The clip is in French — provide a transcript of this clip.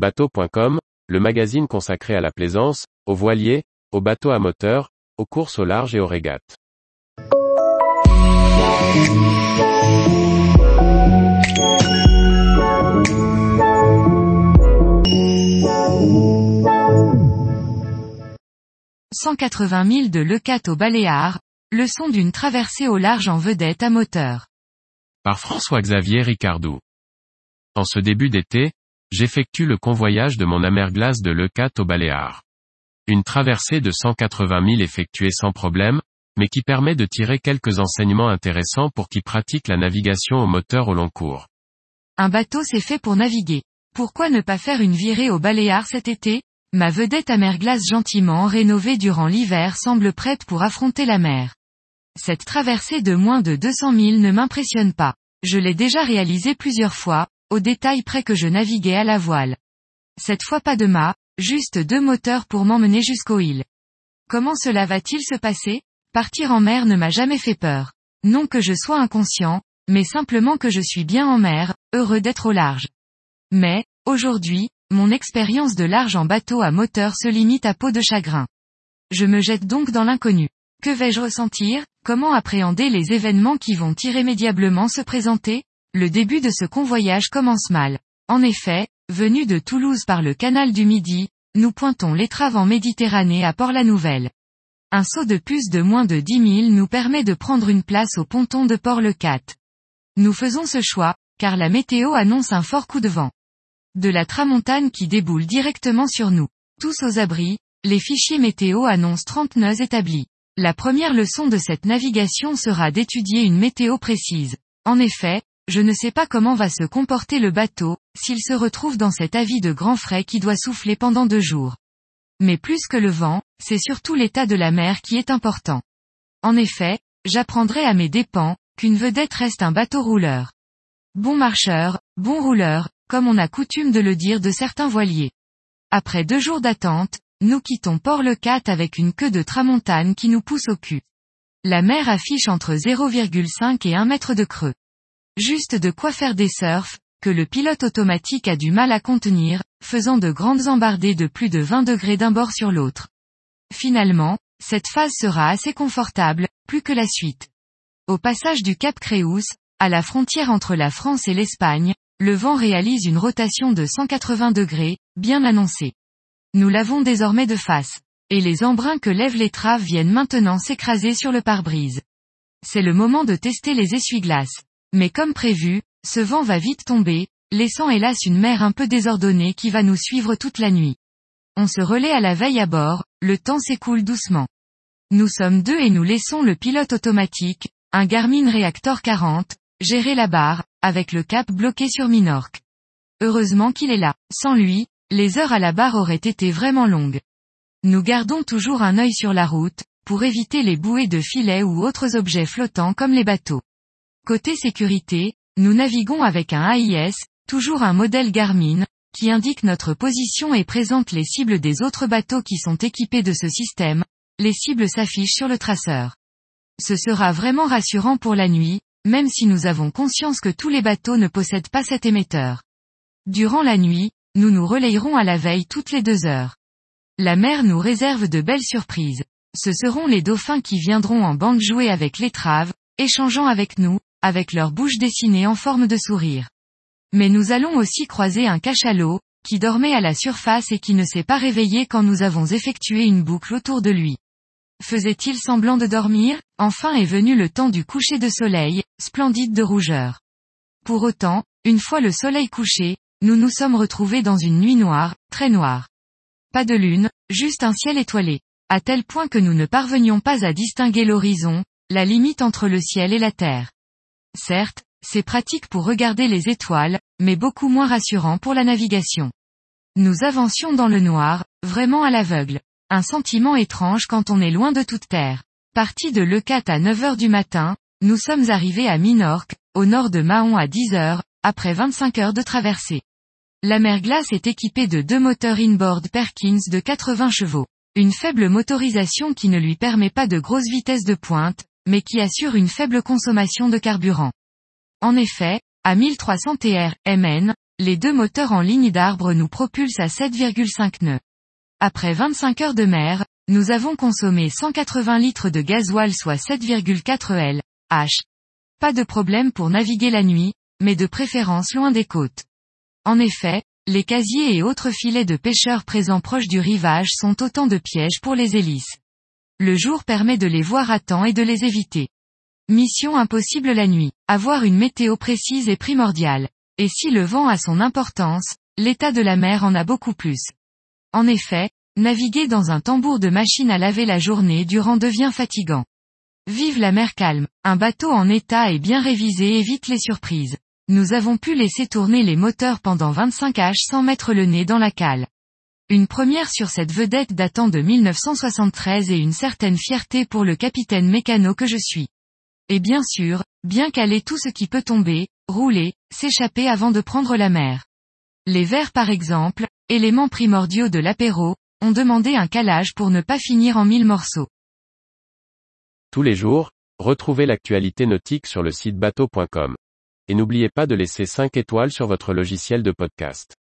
Bateau.com, le magazine consacré à la plaisance, aux voiliers, aux bateaux à moteur, aux courses au large et aux régates. « 180 000 de Lecat au Baléares, leçon d'une traversée au large en vedette à moteur. Par François-Xavier Ricardou. En ce début d'été, j'effectue le convoyage de mon amerglace de Leucate au Baléares. Une traversée de 180 000 effectuée sans problème, mais qui permet de tirer quelques enseignements intéressants pour qui pratique la navigation au moteur au long cours. Un bateau c'est fait pour naviguer. Pourquoi ne pas faire une virée au Baléares cet été? Ma vedette amerglace gentiment rénovée durant l'hiver semble prête pour affronter la mer. Cette traversée de moins de 200 000 ne m'impressionne pas. Je l'ai déjà réalisée plusieurs fois, au détail près que je naviguais à la voile. Cette fois pas de mât, juste deux moteurs pour m'emmener jusqu'aux îles. Comment cela va-t-il se passer? Partir en mer ne m'a jamais fait peur. Non que je sois inconscient, mais simplement que je suis bien en mer, heureux d'être au large. Mais, aujourd'hui, mon expérience de large en bateau à moteur se limite à peau de chagrin. Je me jette donc dans l'inconnu. Que vais-je ressentir? Comment appréhender les événements qui vont irrémédiablement se présenter? Le début de ce convoyage commence mal. En effet, venu de Toulouse par le canal du Midi, nous pointons l'étrave en Méditerranée à Port-la-Nouvelle. Un saut de puce de moins de 10 000 nous permet de prendre une place au ponton de Port-le-Cat. Nous faisons ce choix, car la météo annonce un fort coup de vent. De la tramontane qui déboule directement sur nous. Tous aux abris, les fichiers météo annoncent 30 nœuds établis. La première leçon de cette navigation sera d'étudier une météo précise. En effet, je ne sais pas comment va se comporter le bateau, s'il se retrouve dans cet avis de grand frais qui doit souffler pendant deux jours. Mais plus que le vent, c'est surtout l'état de la mer qui est important. En effet, j'apprendrai à mes dépens, qu'une vedette reste un bateau rouleur. Bon marcheur, bon rouleur, comme on a coutume de le dire de certains voiliers. Après deux jours d'attente, nous quittons Port-le-Cat avec une queue de tramontane qui nous pousse au cul. La mer affiche entre 0,5 et 1 mètre de creux. Juste de quoi faire des surfs, que le pilote automatique a du mal à contenir, faisant de grandes embardées de plus de 20 degrés d'un bord sur l'autre. Finalement, cette phase sera assez confortable, plus que la suite. Au passage du Cap Créus, à la frontière entre la France et l'Espagne, le vent réalise une rotation de 180 degrés, bien annoncée. Nous l'avons désormais de face. Et les embruns que lèvent les traves viennent maintenant s'écraser sur le pare-brise. C'est le moment de tester les essuie-glaces. Mais comme prévu, ce vent va vite tomber, laissant hélas une mer un peu désordonnée qui va nous suivre toute la nuit. On se relaie à la veille à bord, le temps s'écoule doucement. Nous sommes deux et nous laissons le pilote automatique, un Garmin Reactor 40, gérer la barre, avec le cap bloqué sur Minorque. Heureusement qu'il est là. Sans lui, les heures à la barre auraient été vraiment longues. Nous gardons toujours un œil sur la route, pour éviter les bouées de filets ou autres objets flottants comme les bateaux. Côté sécurité, nous naviguons avec un AIS, toujours un modèle Garmin, qui indique notre position et présente les cibles des autres bateaux qui sont équipés de ce système, les cibles s'affichent sur le traceur. Ce sera vraiment rassurant pour la nuit, même si nous avons conscience que tous les bateaux ne possèdent pas cet émetteur. Durant la nuit, nous nous relayerons à la veille toutes les deux heures. La mer nous réserve de belles surprises. Ce seront les dauphins qui viendront en bande jouer avec l'étrave, échangeant avec nous, avec leur bouche dessinée en forme de sourire. Mais nous allons aussi croiser un cachalot, qui dormait à la surface et qui ne s'est pas réveillé quand nous avons effectué une boucle autour de lui. Faisait-il semblant de dormir? Enfin est venu le temps du coucher de soleil, splendide de rougeur. Pour autant, une fois le soleil couché, nous nous sommes retrouvés dans une nuit noire, très noire. Pas de lune, juste un ciel étoilé. À tel point que nous ne parvenions pas à distinguer l'horizon, la limite entre le ciel et la terre. Certes, c'est pratique pour regarder les étoiles, mais beaucoup moins rassurant pour la navigation. Nous avancions dans le noir, vraiment à l'aveugle. Un sentiment étrange quand on est loin de toute terre. Parti de Leucate à 9 heures du matin, nous sommes arrivés à Minorque, au nord de Mahon à 10 heures, après 25 heures de traversée. La mer glace est équipée de deux moteurs inboard Perkins de 80 chevaux. Une faible motorisation qui ne lui permet pas de grosses vitesses de pointe, mais qui assure une faible consommation de carburant. En effet, à 1300 TR, MN, les deux moteurs en ligne d'arbre nous propulsent à 7,5 nœuds. Après 25 heures de mer, nous avons consommé 180 litres de gasoil soit 7,4 L, H. Pas de problème pour naviguer la nuit, mais de préférence loin des côtes. En effet, les casiers et autres filets de pêcheurs présents proches du rivage sont autant de pièges pour les hélices. Le jour permet de les voir à temps et de les éviter. Mission impossible la nuit. Avoir une météo précise est primordiale. Et si le vent a son importance, l'état de la mer en a beaucoup plus. En effet, naviguer dans un tambour de machine à laver la journée durant devient fatigant. Vive la mer calme, un bateau en état et bien révisé évite les surprises. Nous avons pu laisser tourner les moteurs pendant 25 H sans mettre le nez dans la cale. Une première sur cette vedette datant de 1973 et une certaine fierté pour le capitaine mécano que je suis. Et bien sûr, bien caler tout ce qui peut tomber, rouler, s'échapper avant de prendre la mer. Les verres par exemple, éléments primordiaux de l'apéro, ont demandé un calage pour ne pas finir en mille morceaux. Tous les jours, retrouvez l'actualité nautique sur le site bateau.com. Et n'oubliez pas de laisser 5 étoiles sur votre logiciel de podcast.